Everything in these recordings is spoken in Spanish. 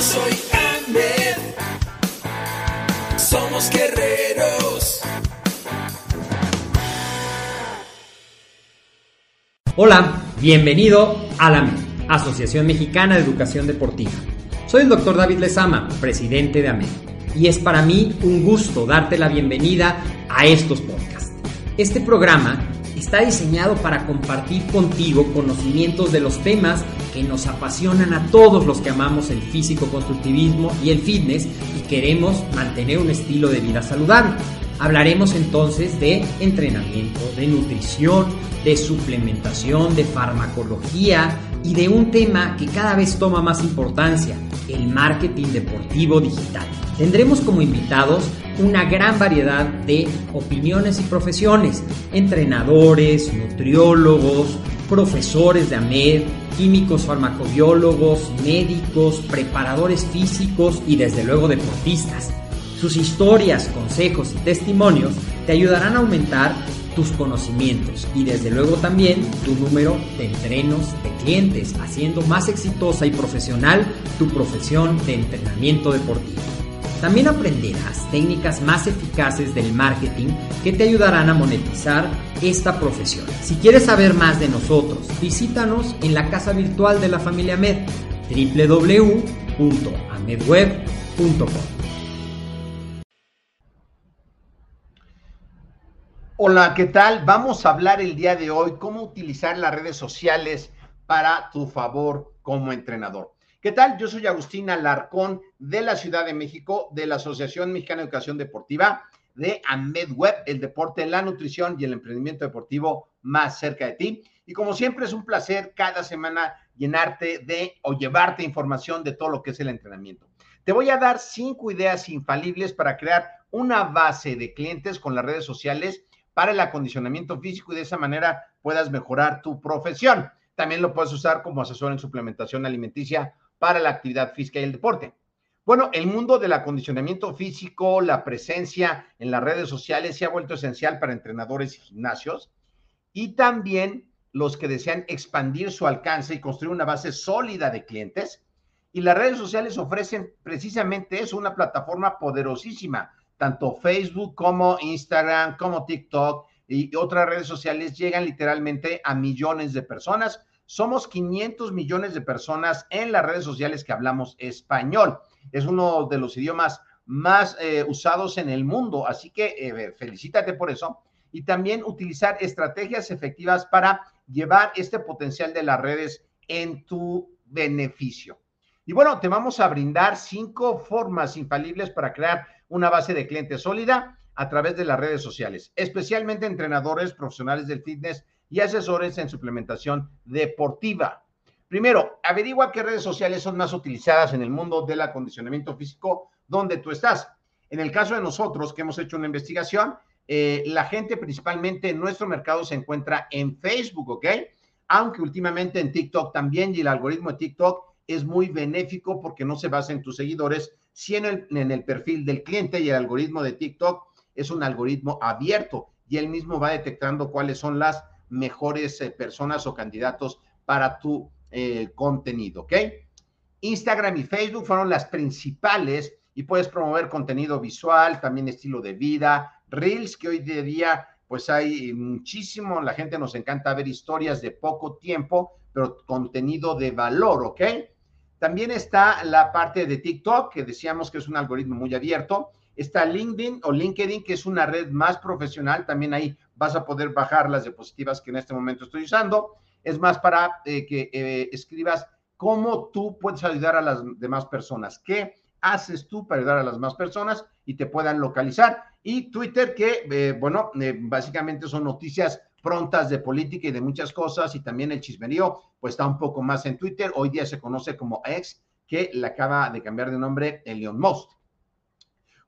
Soy Ahmed, somos guerreros. Hola, bienvenido a la Asociación Mexicana de Educación Deportiva. Soy el doctor David Lezama, presidente de AMED, y es para mí un gusto darte la bienvenida a estos podcasts. Este programa está diseñado para compartir contigo conocimientos de los temas que nos apasionan a todos los que amamos el físico-constructivismo y el fitness y queremos mantener un estilo de vida saludable. Hablaremos entonces de entrenamiento, de nutrición, de suplementación, de farmacología y de un tema que cada vez toma más importancia, el marketing deportivo digital. Tendremos como invitados una gran variedad de opiniones y profesiones, entrenadores, nutriólogos, profesores de AMED, químicos farmacobiólogos, médicos, preparadores físicos y desde luego deportistas. Sus historias, consejos y testimonios te ayudarán a aumentar tus conocimientos y desde luego también tu número de entrenos de clientes, haciendo más exitosa y profesional tu profesión de entrenamiento deportivo. También aprenderás técnicas más eficaces del marketing que te ayudarán a monetizar esta profesión. Si quieres saber más de nosotros, visítanos en la casa virtual de la familia Med, www.amedweb.com. Hola, ¿qué tal? Vamos a hablar el día de hoy cómo utilizar las redes sociales para tu favor como entrenador. ¿Qué tal? Yo soy Agustín Alarcón de la Ciudad de México, de la Asociación Mexicana de Educación Deportiva, de AMEDWeb, el deporte, la nutrición y el emprendimiento deportivo más cerca de ti. Y como siempre es un placer cada semana llenarte de o llevarte información de todo lo que es el entrenamiento. Te voy a dar cinco ideas infalibles para crear una base de clientes con las redes sociales para el acondicionamiento físico y de esa manera puedas mejorar tu profesión. También lo puedes usar como asesor en suplementación alimenticia para la actividad física y el deporte. Bueno, el mundo del acondicionamiento físico, la presencia en las redes sociales se ha vuelto esencial para entrenadores y gimnasios y también los que desean expandir su alcance y construir una base sólida de clientes. Y las redes sociales ofrecen precisamente eso, una plataforma poderosísima. Tanto Facebook como Instagram, como TikTok y otras redes sociales llegan literalmente a millones de personas somos 500 millones de personas en las redes sociales que hablamos español. Es uno de los idiomas más eh, usados en el mundo, así que eh, felicítate por eso. Y también utilizar estrategias efectivas para llevar este potencial de las redes en tu beneficio. Y bueno, te vamos a brindar cinco formas infalibles para crear una base de clientes sólida a través de las redes sociales, especialmente entrenadores profesionales del fitness y asesores en suplementación deportiva. Primero, averigua qué redes sociales son más utilizadas en el mundo del acondicionamiento físico donde tú estás. En el caso de nosotros, que hemos hecho una investigación, eh, la gente principalmente en nuestro mercado se encuentra en Facebook, ¿ok? Aunque últimamente en TikTok también y el algoritmo de TikTok es muy benéfico porque no se basa en tus seguidores, sino en el, en el perfil del cliente y el algoritmo de TikTok es un algoritmo abierto y él mismo va detectando cuáles son las mejores eh, personas o candidatos para tu eh, contenido, ¿ok? Instagram y Facebook fueron las principales y puedes promover contenido visual, también estilo de vida, reels que hoy de día pues hay muchísimo, la gente nos encanta ver historias de poco tiempo, pero contenido de valor, ¿ok? También está la parte de TikTok, que decíamos que es un algoritmo muy abierto. Está LinkedIn o LinkedIn, que es una red más profesional. También ahí vas a poder bajar las diapositivas que en este momento estoy usando. Es más para eh, que eh, escribas cómo tú puedes ayudar a las demás personas, qué haces tú para ayudar a las demás personas y te puedan localizar. Y Twitter, que, eh, bueno, básicamente son noticias prontas de política y de muchas cosas, y también el chismerío, pues está un poco más en Twitter. Hoy día se conoce como X, que le acaba de cambiar de nombre Elon Musk.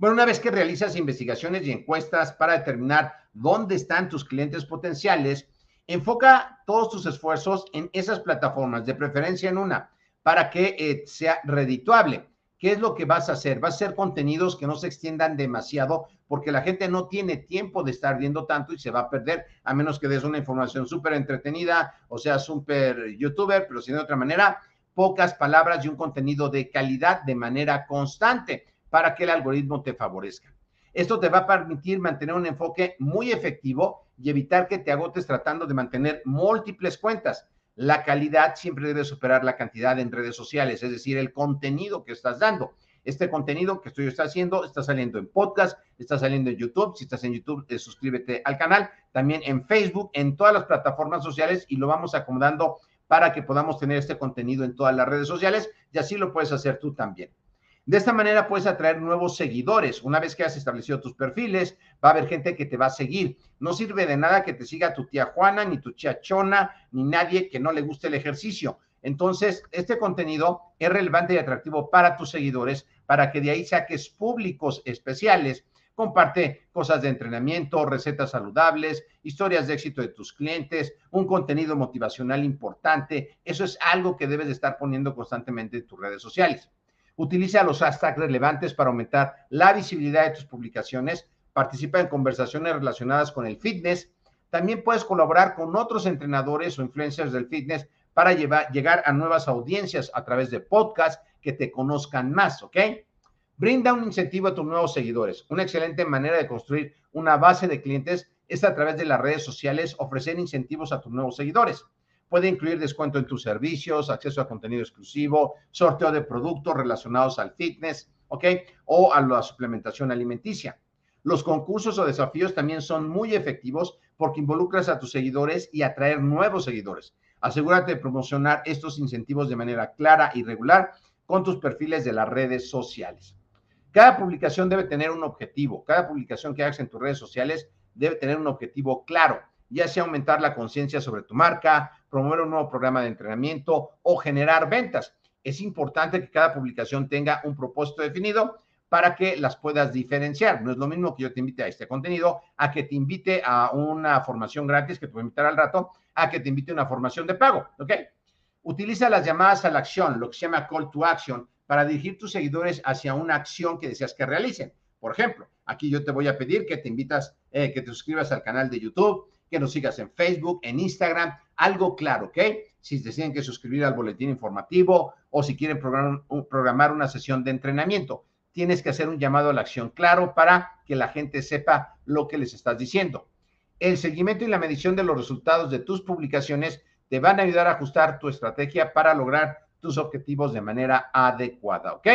Bueno, una vez que realizas investigaciones y encuestas para determinar dónde están tus clientes potenciales, enfoca todos tus esfuerzos en esas plataformas, de preferencia en una, para que eh, sea redituable. ¿Qué es lo que vas a hacer? Vas a hacer contenidos que no se extiendan demasiado porque la gente no tiene tiempo de estar viendo tanto y se va a perder, a menos que des una información súper entretenida o sea súper youtuber, pero si de otra manera, pocas palabras y un contenido de calidad de manera constante para que el algoritmo te favorezca. Esto te va a permitir mantener un enfoque muy efectivo y evitar que te agotes tratando de mantener múltiples cuentas. La calidad siempre debe superar la cantidad en redes sociales, es decir, el contenido que estás dando. Este contenido que estoy haciendo está saliendo en podcast, está saliendo en YouTube. Si estás en YouTube, eh, suscríbete al canal. También en Facebook, en todas las plataformas sociales y lo vamos acomodando para que podamos tener este contenido en todas las redes sociales y así lo puedes hacer tú también. De esta manera puedes atraer nuevos seguidores. Una vez que has establecido tus perfiles, va a haber gente que te va a seguir. No sirve de nada que te siga tu tía Juana, ni tu tía Chona, ni nadie que no le guste el ejercicio. Entonces, este contenido es relevante y atractivo para tus seguidores, para que de ahí saques públicos especiales. Comparte cosas de entrenamiento, recetas saludables, historias de éxito de tus clientes, un contenido motivacional importante. Eso es algo que debes de estar poniendo constantemente en tus redes sociales. Utiliza los hashtags relevantes para aumentar la visibilidad de tus publicaciones. Participa en conversaciones relacionadas con el fitness. También puedes colaborar con otros entrenadores o influencers del fitness para llegar a nuevas audiencias a través de podcasts que te conozcan más, ¿ok? Brinda un incentivo a tus nuevos seguidores. Una excelente manera de construir una base de clientes es a través de las redes sociales ofrecer incentivos a tus nuevos seguidores. Puede incluir descuento en tus servicios, acceso a contenido exclusivo, sorteo de productos relacionados al fitness, ¿ok? O a la suplementación alimenticia. Los concursos o desafíos también son muy efectivos porque involucras a tus seguidores y atraer nuevos seguidores. Asegúrate de promocionar estos incentivos de manera clara y regular con tus perfiles de las redes sociales. Cada publicación debe tener un objetivo. Cada publicación que hagas en tus redes sociales debe tener un objetivo claro ya sea aumentar la conciencia sobre tu marca, promover un nuevo programa de entrenamiento o generar ventas. Es importante que cada publicación tenga un propósito definido para que las puedas diferenciar. No es lo mismo que yo te invite a este contenido, a que te invite a una formación gratis que te voy a invitar al rato, a que te invite a una formación de pago, ¿ok? Utiliza las llamadas a la acción, lo que se llama call to action, para dirigir tus seguidores hacia una acción que deseas que realicen. Por ejemplo, aquí yo te voy a pedir que te invitas, eh, que te suscribas al canal de YouTube, que nos sigas en Facebook, en Instagram, algo claro, ¿ok? Si deciden que suscribir al boletín informativo o si quieren programar, una sesión de entrenamiento, tienes que hacer un llamado a la acción claro para que la gente sepa lo que les estás diciendo. El seguimiento y la medición de los resultados de tus publicaciones te van a ayudar a ajustar tu estrategia para lograr tus objetivos de manera adecuada, ¿ok?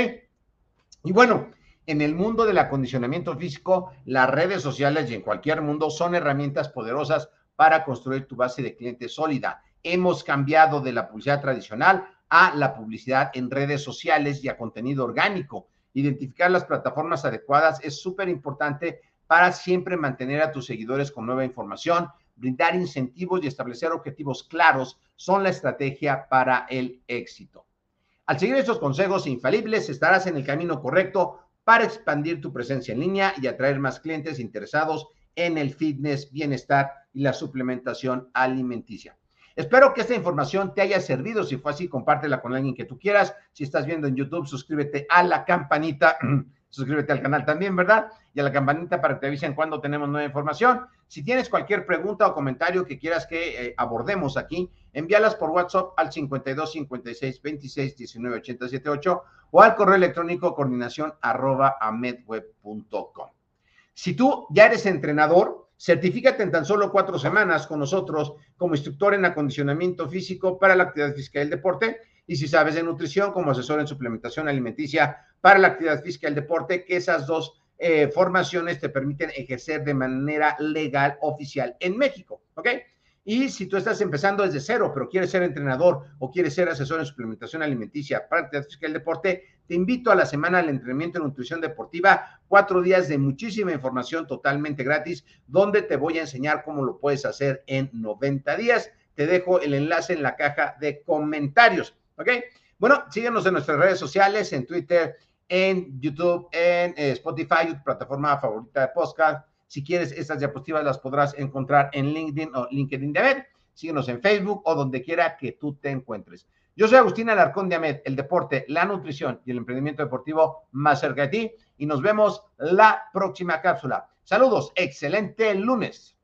Y bueno, en el mundo del acondicionamiento físico, las redes sociales y en cualquier mundo son herramientas poderosas para construir tu base de clientes sólida. Hemos cambiado de la publicidad tradicional a la publicidad en redes sociales y a contenido orgánico. Identificar las plataformas adecuadas es súper importante para siempre mantener a tus seguidores con nueva información, brindar incentivos y establecer objetivos claros son la estrategia para el éxito. Al seguir estos consejos infalibles, estarás en el camino correcto para expandir tu presencia en línea y atraer más clientes interesados en el fitness, bienestar y la suplementación alimenticia. Espero que esta información te haya servido. Si fue así, compártela con alguien que tú quieras. Si estás viendo en YouTube, suscríbete a la campanita suscríbete al canal también, ¿verdad? Y a la campanita para que te avisen cuando tenemos nueva información. Si tienes cualquier pregunta o comentario que quieras que eh, abordemos aquí, envíalas por WhatsApp al 52 56 26 19 87 8 o al correo electrónico coordinación arroba amedweb.com. Si tú ya eres entrenador, certifícate en tan solo cuatro semanas con nosotros como instructor en acondicionamiento físico para la actividad física y el deporte y si sabes de nutrición, como asesor en suplementación alimenticia para la actividad física y el deporte, que esas dos eh, formaciones te permiten ejercer de manera legal oficial en México, ¿ok? Y si tú estás empezando desde cero, pero quieres ser entrenador o quieres ser asesor en suplementación alimenticia para la actividad física y el deporte, te invito a la semana del entrenamiento en nutrición deportiva, cuatro días de muchísima información totalmente gratis, donde te voy a enseñar cómo lo puedes hacer en 90 días. Te dejo el enlace en la caja de comentarios. ¿Ok? Bueno, síguenos en nuestras redes sociales, en Twitter, en YouTube, en eh, Spotify, tu plataforma favorita de podcast. Si quieres, estas diapositivas las podrás encontrar en LinkedIn o LinkedIn de Amed. Síguenos en Facebook o donde quiera que tú te encuentres. Yo soy Agustín Alarcón de Amed, el deporte, la nutrición y el emprendimiento deportivo más cerca de ti. Y nos vemos la próxima cápsula. Saludos, excelente lunes.